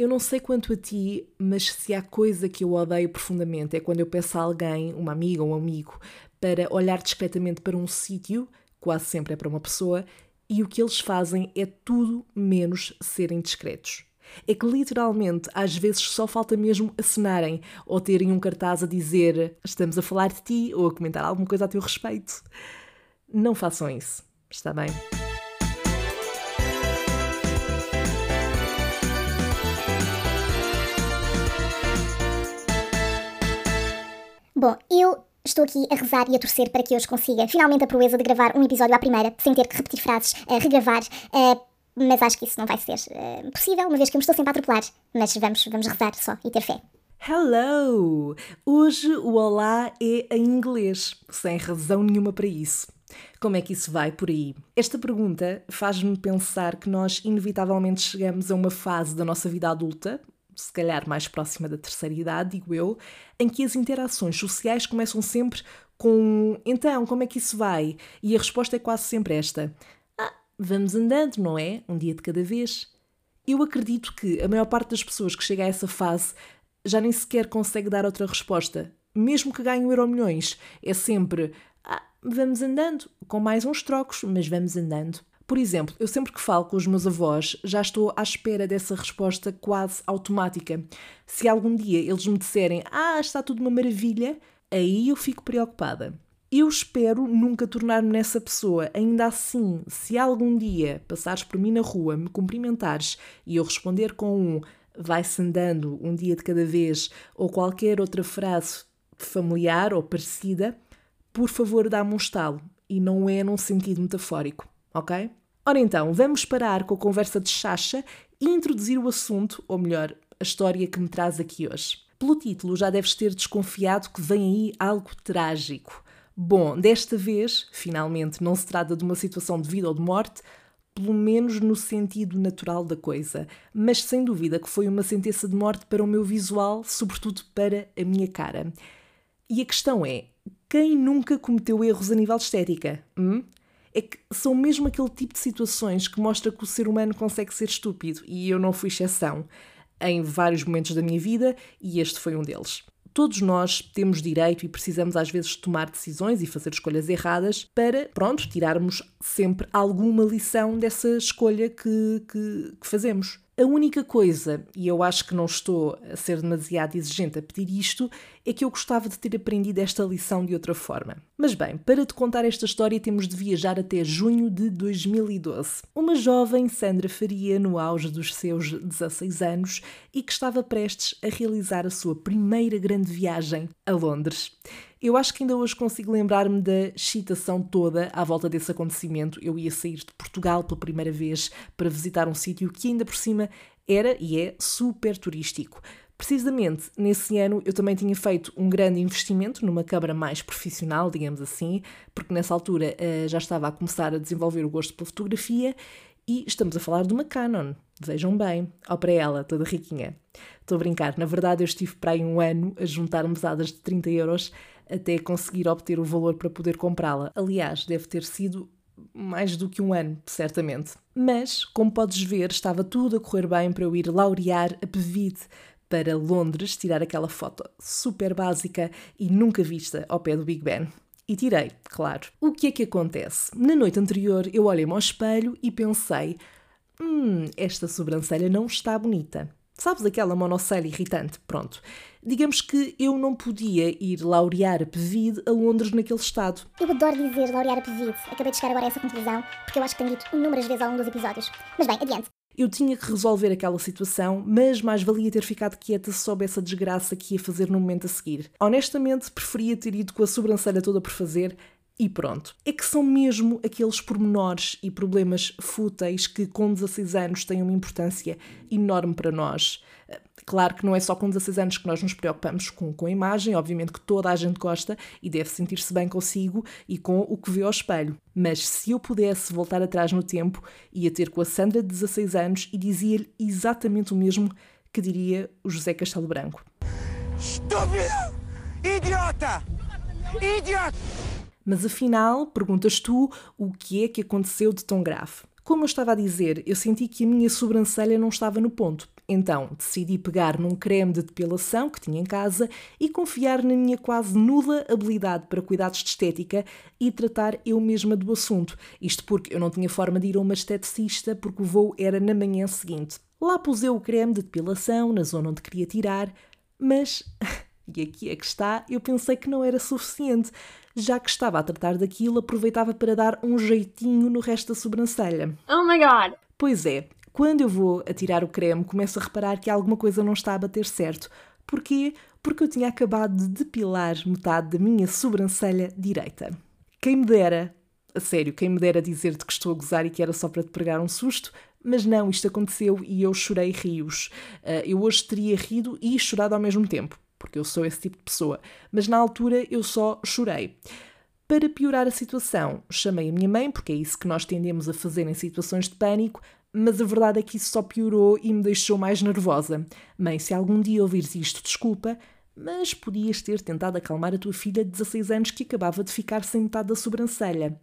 Eu não sei quanto a ti, mas se há coisa que eu odeio profundamente é quando eu peço a alguém, uma amiga ou um amigo, para olhar discretamente para um sítio, quase sempre é para uma pessoa, e o que eles fazem é tudo menos serem discretos. É que literalmente às vezes só falta mesmo acenarem ou terem um cartaz a dizer estamos a falar de ti ou a comentar alguma coisa a teu respeito. Não façam isso, está bem? Bom, eu estou aqui a rezar e a torcer para que hoje consiga finalmente a proeza de gravar um episódio à primeira, sem ter que repetir frases, a regravar, uh, mas acho que isso não vai ser uh, possível, uma vez que eu me estou sempre a atropelar. Mas vamos, vamos rezar só e ter fé. Hello! Hoje o olá é em inglês, sem razão nenhuma para isso. Como é que isso vai por aí? Esta pergunta faz-me pensar que nós inevitavelmente chegamos a uma fase da nossa vida adulta, se calhar mais próxima da terceira idade, digo eu, em que as interações sociais começam sempre com então, como é que isso vai? E a resposta é quase sempre esta: Ah, vamos andando, não é? Um dia de cada vez. Eu acredito que a maior parte das pessoas que chega a essa fase já nem sequer consegue dar outra resposta. Mesmo que ganhe um euro milhões, é sempre ah, vamos andando, com mais uns trocos, mas vamos andando. Por exemplo, eu sempre que falo com os meus avós já estou à espera dessa resposta quase automática. Se algum dia eles me disserem ah, está tudo uma maravilha, aí eu fico preocupada. Eu espero nunca tornar-me nessa pessoa. Ainda assim, se algum dia passares por mim na rua, me cumprimentares e eu responder com um vai-se andando um dia de cada vez ou qualquer outra frase familiar ou parecida, por favor dá-me um estalo e não é num sentido metafórico, ok? Ora então, vamos parar com a conversa de chacha e introduzir o assunto, ou melhor, a história que me traz aqui hoje. Pelo título já deves ter desconfiado que vem aí algo trágico. Bom, desta vez, finalmente, não se trata de uma situação de vida ou de morte, pelo menos no sentido natural da coisa, mas sem dúvida que foi uma sentença de morte para o meu visual, sobretudo para a minha cara. E a questão é: quem nunca cometeu erros a nível de estética? Hum? É que são mesmo aquele tipo de situações que mostra que o ser humano consegue ser estúpido e eu não fui exceção em vários momentos da minha vida e este foi um deles. Todos nós temos direito e precisamos às vezes tomar decisões e fazer escolhas erradas para, pronto, tirarmos sempre alguma lição dessa escolha que, que, que fazemos. A única coisa, e eu acho que não estou a ser demasiado exigente a pedir isto, é que eu gostava de ter aprendido esta lição de outra forma. Mas bem, para te contar esta história temos de viajar até junho de 2012. Uma jovem Sandra Faria, no auge dos seus 16 anos, e que estava prestes a realizar a sua primeira grande viagem a Londres. Eu acho que ainda hoje consigo lembrar-me da excitação toda à volta desse acontecimento. Eu ia sair de Portugal pela primeira vez para visitar um sítio que ainda por cima era e é super turístico. Precisamente nesse ano eu também tinha feito um grande investimento numa câmara mais profissional, digamos assim, porque nessa altura uh, já estava a começar a desenvolver o gosto pela fotografia e estamos a falar de uma Canon. Vejam bem, ó para ela, toda riquinha. Estou a brincar, na verdade eu estive para aí um ano a juntar mesadas de 30 euros até conseguir obter o valor para poder comprá-la. Aliás, deve ter sido mais do que um ano, certamente. Mas, como podes ver, estava tudo a correr bem para eu ir laurear a PVD para Londres, tirar aquela foto super básica e nunca vista ao pé do Big Ben. E tirei, claro. O que é que acontece? Na noite anterior eu olhei-me ao espelho e pensei: hum, esta sobrancelha não está bonita. Sabes aquela monocelha irritante? Pronto. Digamos que eu não podia ir laurear a PVD a Londres naquele estado. Eu adoro dizer laurear a PVD. Acabei de chegar agora a essa conclusão, porque eu acho que tenho dito inúmeras vezes ao longo dos episódios. Mas bem, adiante. Eu tinha que resolver aquela situação, mas mais valia ter ficado quieta se soubesse a desgraça que ia fazer no momento a seguir. Honestamente, preferia ter ido com a sobrancelha toda por fazer e pronto. É que são mesmo aqueles pormenores e problemas fúteis que com 16 anos têm uma importância enorme para nós. Claro que não é só com 16 anos que nós nos preocupamos com, com a imagem, obviamente que toda a gente gosta e deve sentir-se bem consigo e com o que vê ao espelho. Mas se eu pudesse voltar atrás no tempo, ia ter com a Sandra de 16 anos e dizia-lhe exatamente o mesmo que diria o José Castelo Branco. Estúpido! Idiota! Idiota! Mas afinal, perguntas tu, o que é que aconteceu de tão grave? Como eu estava a dizer, eu senti que a minha sobrancelha não estava no ponto. Então decidi pegar num creme de depilação que tinha em casa e confiar na minha quase nula habilidade para cuidados de estética e tratar eu mesma do assunto. Isto porque eu não tinha forma de ir a uma esteticista porque o voo era na manhã seguinte. Lá pusei o creme de depilação na zona onde queria tirar, mas. E aqui é que está, eu pensei que não era suficiente. Já que estava a tratar daquilo, aproveitava para dar um jeitinho no resto da sobrancelha. Oh my god! Pois é, quando eu vou a tirar o creme, começo a reparar que alguma coisa não está a bater certo. Porquê? Porque eu tinha acabado de depilar metade da minha sobrancelha direita. Quem me dera, a sério, quem me dera dizer-te que estou a gozar e que era só para te pregar um susto, mas não, isto aconteceu e eu chorei rios. Uh, eu hoje teria rido e chorado ao mesmo tempo, porque eu sou esse tipo de pessoa, mas na altura eu só chorei. Para piorar a situação, chamei a minha mãe, porque é isso que nós tendemos a fazer em situações de pânico, mas a verdade é que isso só piorou e me deixou mais nervosa. Mãe, se algum dia ouvires isto, desculpa, mas podias ter tentado acalmar a tua filha de 16 anos que acabava de ficar sem metade da sobrancelha.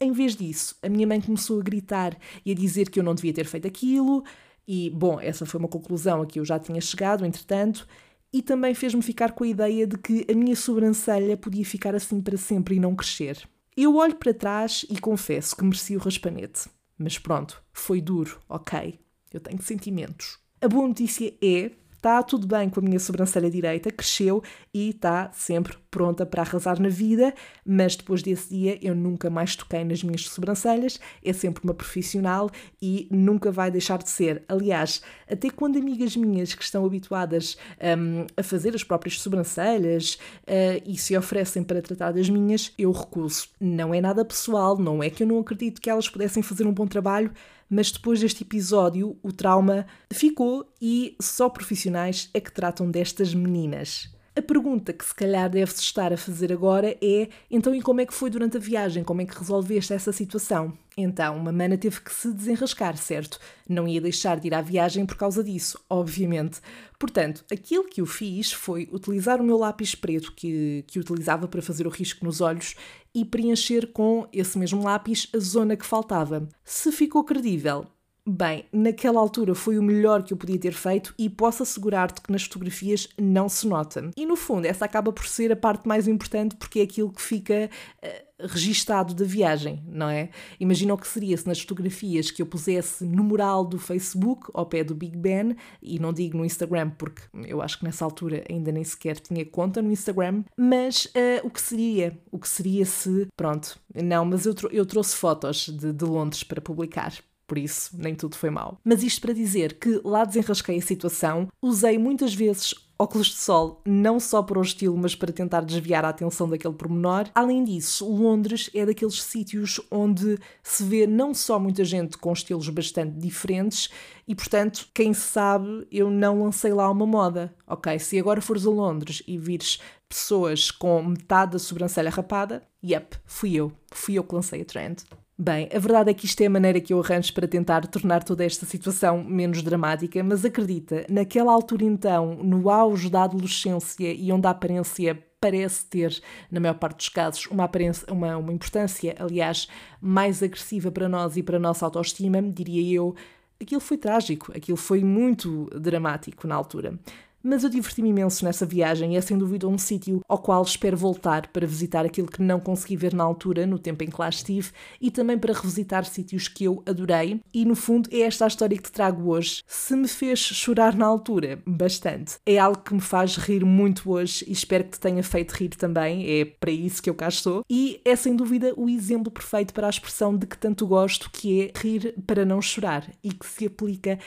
Em vez disso, a minha mãe começou a gritar e a dizer que eu não devia ter feito aquilo, e, bom, essa foi uma conclusão a que eu já tinha chegado, entretanto, e também fez-me ficar com a ideia de que a minha sobrancelha podia ficar assim para sempre e não crescer. Eu olho para trás e confesso que mereci o raspanete. Mas pronto, foi duro, ok. Eu tenho sentimentos. A boa notícia é está tudo bem com a minha sobrancelha direita, cresceu e está sempre pronta para arrasar na vida, mas depois desse dia eu nunca mais toquei nas minhas sobrancelhas, é sempre uma profissional e nunca vai deixar de ser. Aliás, até quando amigas minhas que estão habituadas um, a fazer as próprias sobrancelhas uh, e se oferecem para tratar das minhas, eu recuso. Não é nada pessoal, não é que eu não acredito que elas pudessem fazer um bom trabalho, mas depois deste episódio o trauma ficou e só profissionais é que tratam destas meninas. A pergunta que se calhar deve-se estar a fazer agora é: então, e como é que foi durante a viagem? Como é que resolveste essa situação? Então, uma mana teve que se desenrascar, certo? Não ia deixar de ir à viagem por causa disso, obviamente. Portanto, aquilo que eu fiz foi utilizar o meu lápis preto que, que utilizava para fazer o risco nos olhos e preencher com esse mesmo lápis a zona que faltava. Se ficou credível, Bem, naquela altura foi o melhor que eu podia ter feito e posso assegurar-te que nas fotografias não se nota. E no fundo, essa acaba por ser a parte mais importante porque é aquilo que fica uh, registado da viagem, não é? Imagina o que seria se nas fotografias que eu pusesse no mural do Facebook, ao pé do Big Ben, e não digo no Instagram porque eu acho que nessa altura ainda nem sequer tinha conta no Instagram, mas uh, o que seria? O que seria se. Pronto, não, mas eu, eu trouxe fotos de, de Londres para publicar por isso nem tudo foi mal. Mas isto para dizer que lá desenrasquei a situação, usei muitas vezes óculos de sol, não só para o estilo, mas para tentar desviar a atenção daquele pormenor. Além disso, Londres é daqueles sítios onde se vê não só muita gente com estilos bastante diferentes e, portanto, quem sabe, eu não lancei lá uma moda. Ok, se agora fores a Londres e vires pessoas com metade da sobrancelha rapada, yep, fui eu. Fui eu que lancei a trend. Bem, a verdade é que isto é a maneira que eu arranjo para tentar tornar toda esta situação menos dramática, mas acredita, naquela altura então, no auge da adolescência e onde a aparência parece ter, na maior parte dos casos, uma, aparência, uma, uma importância, aliás, mais agressiva para nós e para a nossa autoestima, diria eu, aquilo foi trágico, aquilo foi muito dramático na altura mas eu diverti-me imenso nessa viagem e é sem dúvida um sítio ao qual espero voltar para visitar aquilo que não consegui ver na altura, no tempo em que lá estive, e também para revisitar sítios que eu adorei. E no fundo é esta a história que te trago hoje. Se me fez chorar na altura, bastante. É algo que me faz rir muito hoje e espero que te tenha feito rir também, é para isso que eu cá estou. E é sem dúvida o exemplo perfeito para a expressão de que tanto gosto, que é rir para não chorar e que se aplica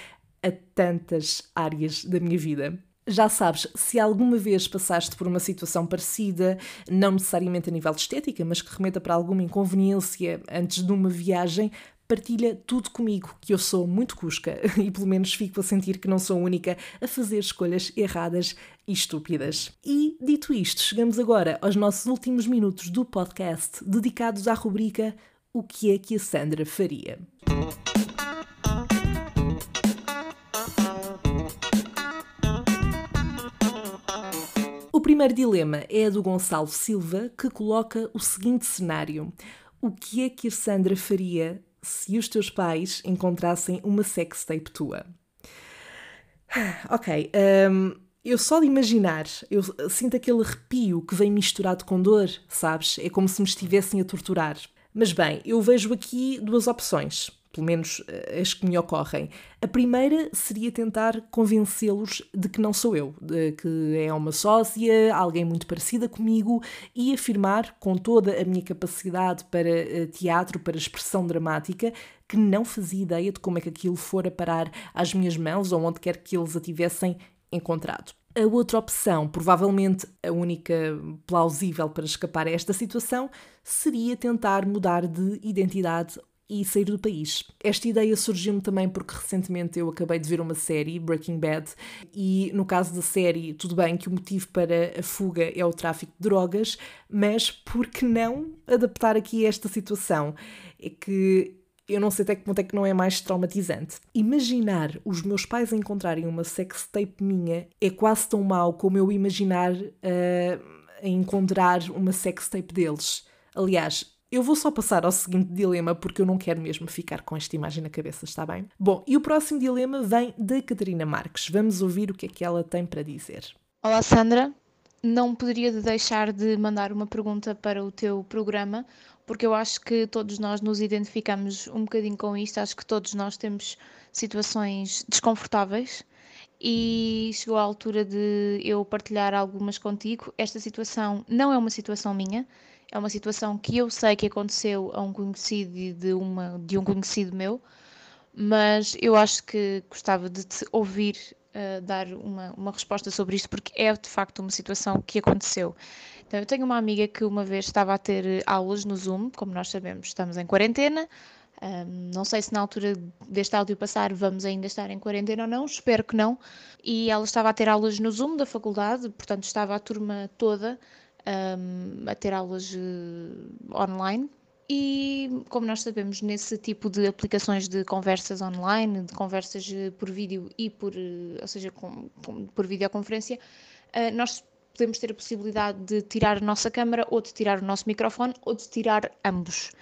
a tantas áreas da minha vida. Já sabes, se alguma vez passaste por uma situação parecida, não necessariamente a nível de estética, mas que remeta para alguma inconveniência antes de uma viagem, partilha tudo comigo, que eu sou muito cusca e pelo menos fico a sentir que não sou única a fazer escolhas erradas e estúpidas. E dito isto, chegamos agora aos nossos últimos minutos do podcast dedicados à rubrica O que é que a Sandra faria? Primeiro dilema é a do Gonçalo Silva, que coloca o seguinte cenário: O que é que a Sandra faria se os teus pais encontrassem uma sextape tua? Ok, um, eu só de imaginar, eu sinto aquele arrepio que vem misturado com dor, sabes? É como se me estivessem a torturar. Mas bem, eu vejo aqui duas opções, pelo menos eh, as que me ocorrem. A primeira seria tentar convencê-los de que não sou eu, de que é uma sócia, alguém muito parecida comigo, e afirmar com toda a minha capacidade para eh, teatro, para expressão dramática, que não fazia ideia de como é que aquilo fora parar às minhas mãos ou onde quer que eles a tivessem encontrado. A outra opção, provavelmente a única plausível para escapar a esta situação, seria tentar mudar de identidade e sair do país. Esta ideia surgiu-me também porque recentemente eu acabei de ver uma série, Breaking Bad, e no caso da série, tudo bem que o motivo para a fuga é o tráfico de drogas, mas por que não adaptar aqui esta situação? É que eu não sei até que ponto é que não é mais traumatizante. Imaginar os meus pais encontrarem uma sextape minha é quase tão mau como eu imaginar uh, encontrar uma sextape deles. Aliás, eu vou só passar ao seguinte dilema porque eu não quero mesmo ficar com esta imagem na cabeça, está bem? Bom, e o próximo dilema vem da Catarina Marques. Vamos ouvir o que é que ela tem para dizer. Olá, Sandra. Não poderia deixar de mandar uma pergunta para o teu programa, porque eu acho que todos nós nos identificamos um bocadinho com isto, acho que todos nós temos situações desconfortáveis e chegou a altura de eu partilhar algumas contigo. Esta situação não é uma situação minha, é uma situação que eu sei que aconteceu a um conhecido de, uma, de um conhecido meu, mas eu acho que gostava de te ouvir uh, dar uma, uma resposta sobre isto, porque é de facto uma situação que aconteceu. Então, eu tenho uma amiga que uma vez estava a ter aulas no Zoom, como nós sabemos, estamos em quarentena. Um, não sei se na altura deste áudio passar vamos ainda estar em quarentena ou não, espero que não. E ela estava a ter aulas no Zoom da faculdade, portanto estava a turma toda um, a ter aulas uh, online. E como nós sabemos, nesse tipo de aplicações de conversas online, de conversas eh, por vídeo e por, eh, ou seja, com, com, por videoconferência, nós podemos ter a possibilidade de tirar a nossa câmara ou de tirar o nosso microfone ou de tirar ambos.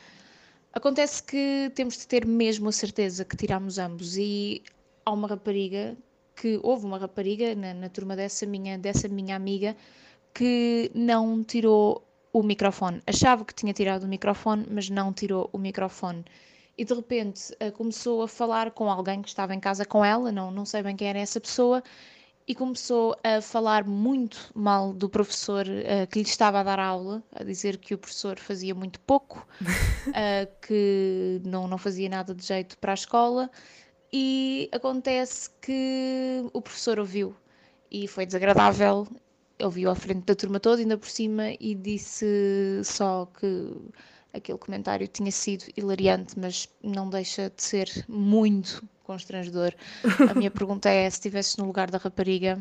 Acontece que temos de ter mesmo a certeza que tiramos ambos e há uma rapariga que houve uma rapariga na, na turma dessa minha, dessa minha amiga que não tirou o microfone. Achava que tinha tirado o microfone, mas não tirou o microfone. E de repente eh, começou a falar com alguém que estava em casa com ela, não, não sei bem quem era essa pessoa, e começou a falar muito mal do professor uh, que lhe estava a dar aula, a dizer que o professor fazia muito pouco, uh, que não, não fazia nada de jeito para a escola. E acontece que o professor ouviu e foi desagradável. Ouviu à frente da turma toda, ainda por cima, e disse só que aquele comentário tinha sido hilariante, mas não deixa de ser muito constrangedor. A minha pergunta é: se estivesse no lugar da rapariga,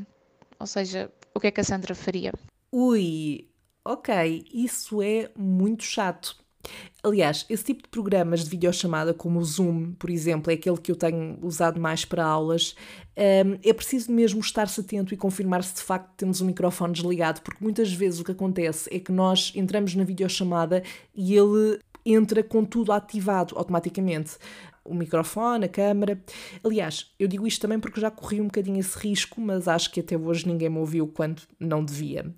ou seja, o que é que a Sandra faria? Ui, ok, isso é muito chato. Aliás, esse tipo de programas de videochamada, como o Zoom, por exemplo, é aquele que eu tenho usado mais para aulas, hum, é preciso mesmo estar-se atento e confirmar se de facto temos o microfone desligado, porque muitas vezes o que acontece é que nós entramos na videochamada e ele entra com tudo ativado automaticamente o microfone, a câmera. Aliás, eu digo isto também porque já corri um bocadinho esse risco, mas acho que até hoje ninguém me ouviu quando não devia.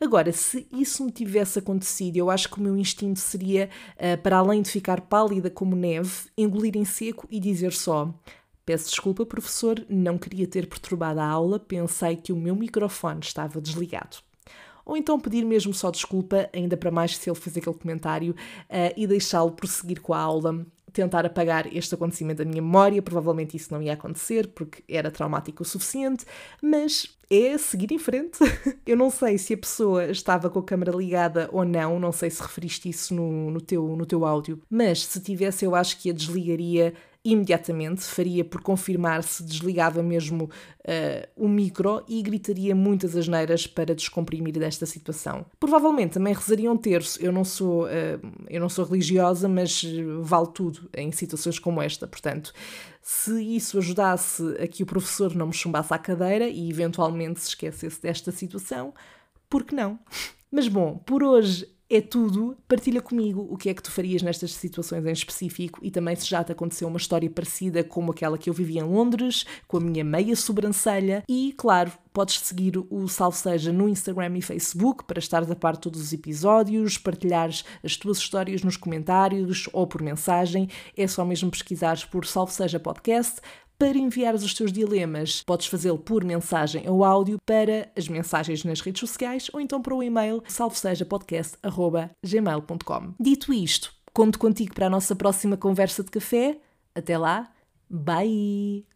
Agora, se isso me tivesse acontecido, eu acho que o meu instinto seria, uh, para além de ficar pálida como neve, engolir em seco e dizer só: Peço desculpa, professor, não queria ter perturbado a aula, pensei que o meu microfone estava desligado. Ou então pedir mesmo só desculpa, ainda para mais se ele fez aquele comentário, uh, e deixá-lo prosseguir com a aula, tentar apagar este acontecimento da minha memória. Provavelmente isso não ia acontecer porque era traumático o suficiente, mas é seguir em frente. Eu não sei se a pessoa estava com a câmera ligada ou não, não sei se referiste isso no, no, teu, no teu áudio, mas se tivesse, eu acho que a desligaria imediatamente, faria por confirmar se desligava mesmo uh, o micro e gritaria muitas asneiras para descomprimir desta situação. Provavelmente também rezaria um terço. Eu não sou, uh, eu não sou religiosa, mas vale tudo em situações como esta. Portanto, se isso ajudasse a que o professor não me chumbasse à cadeira e eventualmente se esquecesse desta situação, por que não? Mas bom, por hoje é tudo. Partilha comigo o que é que tu farias nestas situações em específico e também se já te aconteceu uma história parecida como aquela que eu vivi em Londres, com a minha meia sobrancelha. E, claro, podes seguir o Salve Seja no Instagram e Facebook para estares a par de todos os episódios, partilhares as tuas histórias nos comentários ou por mensagem. É só mesmo pesquisares por Salve Seja Podcast. Para enviares os teus dilemas, podes fazê-lo por mensagem ou áudio para as mensagens nas redes sociais ou então para o e-mail salvesejapodcast.gmail.com. Dito isto, conto contigo para a nossa próxima conversa de café. Até lá, bye!